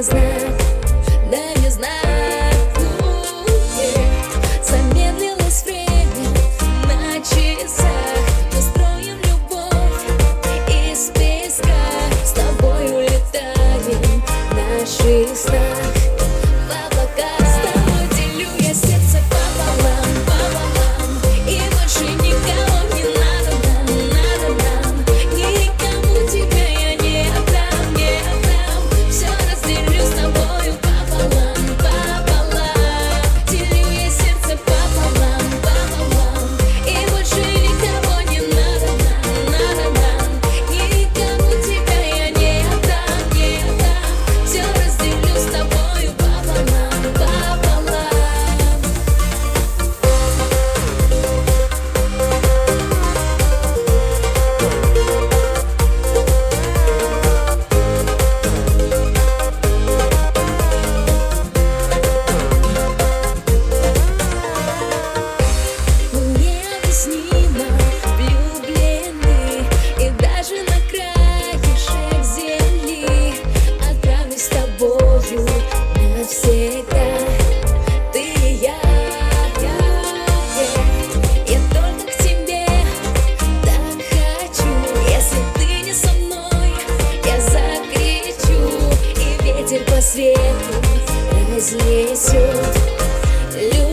business. разнесет любовь.